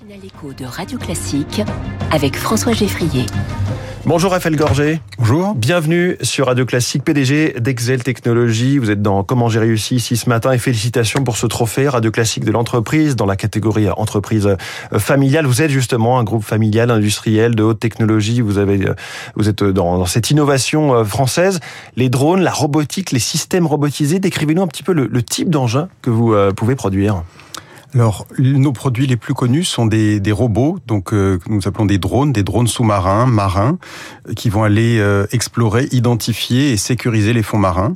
matinale écho de Radio Classique avec François Geffrier. Bonjour Raphaël Gorgé. Bonjour. Bienvenue sur Radio Classique, PDG d'Excel Technologies. Vous êtes dans Comment j'ai réussi ici ce matin et félicitations pour ce trophée Radio Classique de l'entreprise dans la catégorie entreprise euh, familiale. Vous êtes justement un groupe familial industriel de haute technologie. Vous avez, euh, vous êtes dans, cette innovation euh, française. Les drones, la robotique, les systèmes robotisés. Décrivez-nous un petit peu le, le type d'engin que vous pouvez produire. Alors, nos produits les plus connus sont des, des robots, donc euh, nous appelons des drones, des drones sous-marins, marins, euh, qui vont aller euh, explorer, identifier et sécuriser les fonds marins,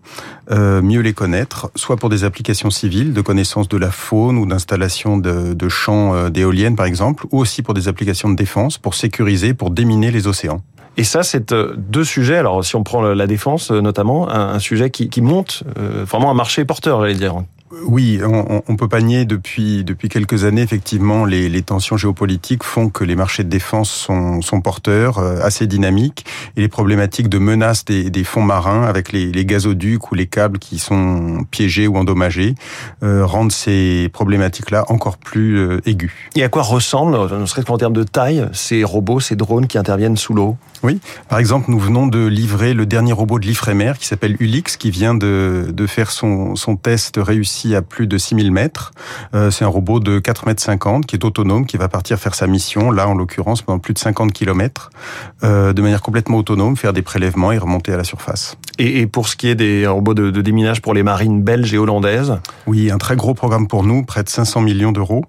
mieux les connaître, soit pour des applications civiles, de connaissance de la faune ou d'installation de, de champs d'éoliennes par exemple, ou aussi pour des applications de défense, pour sécuriser, pour déminer les océans. Et ça, c'est deux sujets. Alors, si on prend la défense, notamment, un, sujet qui, qui monte, vraiment un marché porteur, j'allais dire. Oui, on, on, peut pas nier depuis depuis quelques années effectivement les, les, tensions géopolitiques font que les marchés de défense sont, sont porteurs, euh, assez dynamiques, et les problématiques de menace des, des fonds marins avec les, les, gazoducs ou les câbles qui sont piégés ou endommagés euh, rendent ces problématiques-là encore plus euh, aiguës. Et à quoi ressemblent, ne serait-ce qu'en termes de taille, ces robots, ces drones qui interviennent sous l'eau? Oui, par exemple, nous venons de livrer le dernier robot de l'Ifremer qui s'appelle Ulix, qui vient de, de faire son, son test réussi à plus de 6000 mètres. Euh, c'est un robot de 4 mètres 50 qui est autonome, qui va partir faire sa mission, là en l'occurrence pendant plus de 50 km, euh, de manière complètement autonome, faire des prélèvements et remonter à la surface. Et, pour ce qui est des robots de, déminage pour les marines belges et hollandaises Oui, un très gros programme pour nous, près de 500 millions d'euros.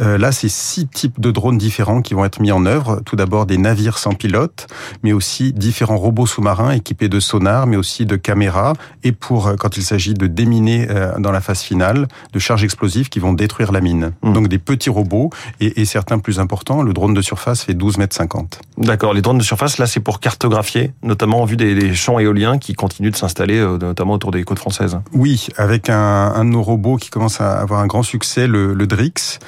Euh, là, c'est six types de drones différents qui vont être mis en œuvre. Tout d'abord des navires sans pilote, mais aussi différents robots sous-marins équipés de sonars, mais aussi de caméras, et pour quand il s'agit de déminer dans la phase finale de charges explosives qui vont détruire la mine. Hmm. Donc des petits robots et, certains plus importants. Le drone de surface fait 12 mètres 50. D'accord. Les drones de surface, là, c'est pour cartographier, notamment en vue des, champs éoliens qui continuent de s'installer, euh, notamment autour des côtes françaises. Oui, avec un, de nos robots qui commence à avoir un grand succès, le, le Drix,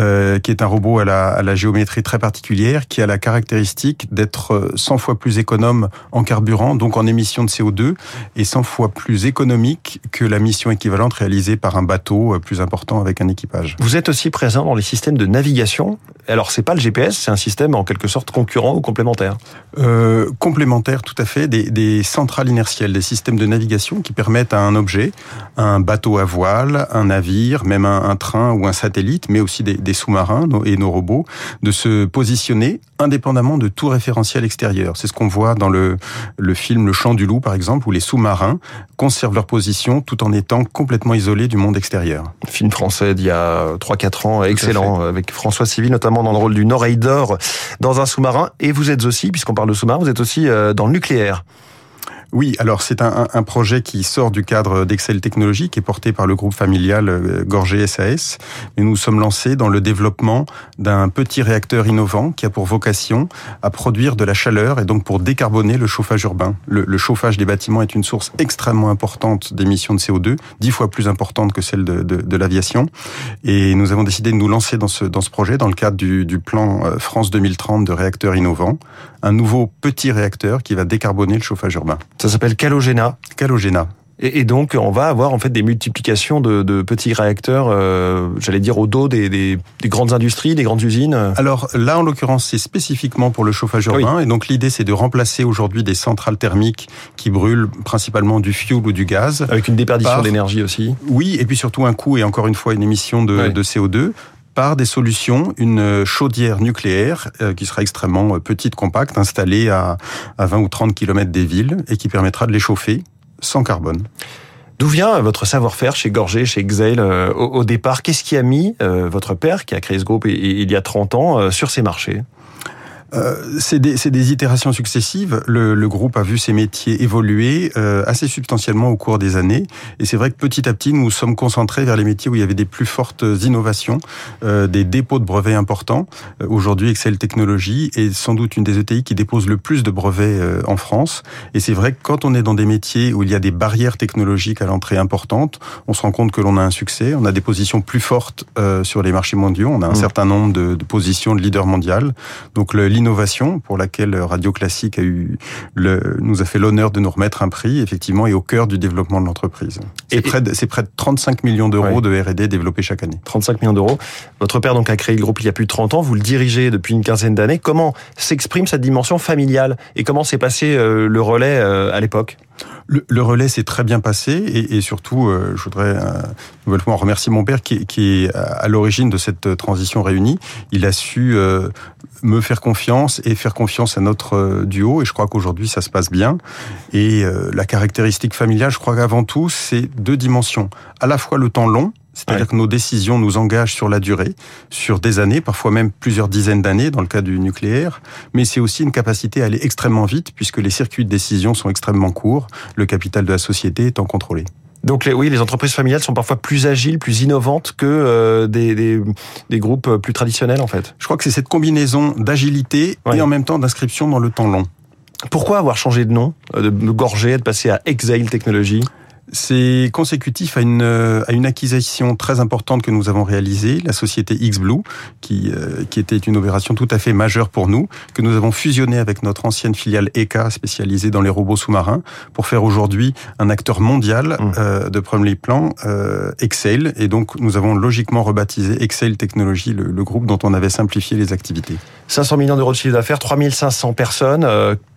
euh, qui est un robot à la, à la, géométrie très particulière, qui a la caractéristique d'être 100 fois plus économe en carburant, donc en émissions de CO2, et 100 fois plus économique que la mission équivalente réalisée par un bateau euh, plus important avec un équipage. Vous êtes aussi présent dans les systèmes de navigation. Alors c'est pas le GPS, c'est un système en quelque sorte concurrent ou complémentaire. Euh, complémentaire, tout à fait. Des, des, centrales inertielles, des systèmes de navigation qui permettent à un objet, un bateau à voile, un navire, même un, un train ou un satellite, mais aussi des, des sous-marins et nos robots, de se positionner indépendamment de tout référentiel extérieur. C'est ce qu'on voit dans le, le film Le Chant du Loup, par exemple, où les sous-marins conservent leur position tout en étant complètement isolés du monde extérieur. Film français d'il y a 3-4 ans, excellent, avec François Civil, notamment dans le rôle d'une oreille d'or dans un sous-marin. Et vous êtes aussi, puisqu'on parle de sous-marin, vous êtes aussi euh, dans le nucléaire. Oui, alors c'est un, un, projet qui sort du cadre d'Excel Technologies, qui est porté par le groupe familial euh, Gorgé SAS. Mais nous sommes lancés dans le développement d'un petit réacteur innovant qui a pour vocation à produire de la chaleur et donc pour décarboner le chauffage urbain. Le, chauffage des bâtiments est une source extrêmement importante d'émissions de CO2, dix fois plus importante que celle de, de, de l'aviation. Et nous avons décidé de nous lancer dans ce, dans ce projet dans le cadre du, du plan euh, France 2030 de réacteurs innovants, un nouveau petit réacteur qui va décarboner le chauffage urbain. Ça s'appelle Calogena. Calogena. Et, donc, on va avoir en fait des multiplications de, petits réacteurs, euh, j'allais dire au dos des, grandes industries, des grandes usines. Alors là, en l'occurrence, c'est spécifiquement pour le chauffage urbain. Et donc l'idée, c'est de remplacer aujourd'hui des centrales thermiques qui brûlent principalement du fioul ou du gaz. Avec une déperdition d'énergie aussi. Oui, et puis surtout un coût et encore une fois une émission de, de CO2 par des solutions, une chaudière nucléaire euh, qui sera extrêmement euh, petite, compacte, installée à, à 20 ou 30 km des villes et qui permettra de les chauffer sans carbone. D'où vient votre savoir-faire chez Gorgé, chez Exail euh, au, départ? Qu'est-ce qui a mis votre père, qui a créé ce groupe il y a 30 ans, sur ces marchés? Euh, c'est des, des, itérations successives. Le, le, groupe a vu ses métiers évoluer euh, assez substantiellement au cours des années. Et c'est vrai que petit à petit, nous sommes concentrés vers les métiers où il y avait des plus fortes innovations, euh, des dépôts de brevets importants. Euh, aujourd'hui, Excel Technologies est sans doute une des ETI qui dépose le plus de brevets euh, en France. Et c'est vrai que quand on est dans des métiers où il y a des barrières technologiques à l'entrée importantes, on se rend compte que l'on a un succès. On a des positions plus fortes sur les marchés mondiaux. On a un mmh. certain nombre de, de positions de leader mondial. Donc le l'innovation pour laquelle Radio Classique a eu le, nous a fait l'honneur de nous remettre un prix, effectivement, et au cœur du développement de l'entreprise. C'est près, de, près de 35 millions d'euros de R&D développés chaque année. 35 millions d'euros. Votre père donc a créé le groupe il y a plus de 30 ans. Vous le dirigez depuis une quinzaine d'années. Comment s'exprime cette dimension familiale et comment s'est passé euh, le relais euh, à l'époque? Le, relais s'est très bien passé et, et surtout, euh, je voudrais euh, nouvellement remercier mon père qui, qui est à l'origine de cette transition réunie. Il a su euh, me faire confiance et faire confiance à notre duo et je crois qu'aujourd'hui ça se passe bien. Et la caractéristique familiale, je crois qu'avant tout, c'est deux dimensions. À la fois le temps long, c'est-à-dire que nos décisions nous engagent sur la durée, sur des années, parfois même plusieurs dizaines d'années dans le cas du nucléaire, mais c'est aussi une capacité à aller extrêmement vite puisque les circuits de décision sont extrêmement courts, le capital de la société étant contrôlé. Donc les, oui, les entreprises familiales sont parfois plus agiles, plus innovantes que euh, des, des, des, groupes plus traditionnels en fait. Je crois que c'est cette combinaison d'agilité et en même temps d'inscription dans le temps long. Pourquoi avoir changé de nom, euh, de, de gorger, de passer à Exile Technologies? C'est consécutif à une, euh, à une acquisition très importante que nous avons réalisée, la société XBlue, qui, euh, qui était une opération tout à fait majeure pour nous, que nous avons fusionné avec notre ancienne filiale ECA, spécialisée dans les robots sous-marins, pour faire aujourd'hui un acteur mondial mmh. euh, de premier plan, euh, Excel. Et donc, nous avons logiquement rebaptisé Excel Technologies, le, le, groupe dont on avait simplifié les activités. 500 millions d'euros de chiffre d'affaires, 3500 personnes.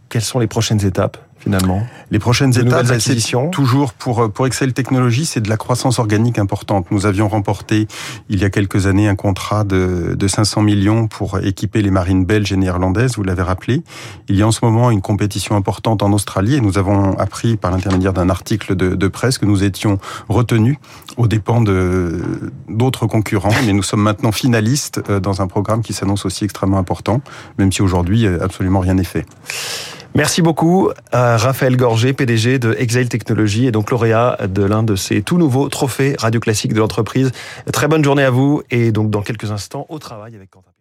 quelles sont les prochaines étapes? Finalement Les prochaines étapes, c'est toujours pour pour Excel Technologies, c'est de la croissance organique importante. Nous avions remporté il y a quelques années un contrat de, de 500 millions pour équiper les marines belges et néerlandaises, vous l'avez rappelé. Il y a en ce moment une compétition importante en Australie et nous avons appris par l'intermédiaire d'un article de, de, presse que nous étions retenus aux dépens de d'autres concurrents, mais nous sommes maintenant finalistes euh, dans un programme qui s'annonce aussi extrêmement important, même si aujourd'hui euh, absolument rien n'est fait. Merci beaucoup Raphaël Gorgé, PDG de Exile Technologies et donc lauréat de l'un de ces tout nouveaux trophées radio classiques de l'entreprise. Très bonne journée à vous et donc dans quelques instants au travail avec Quentin.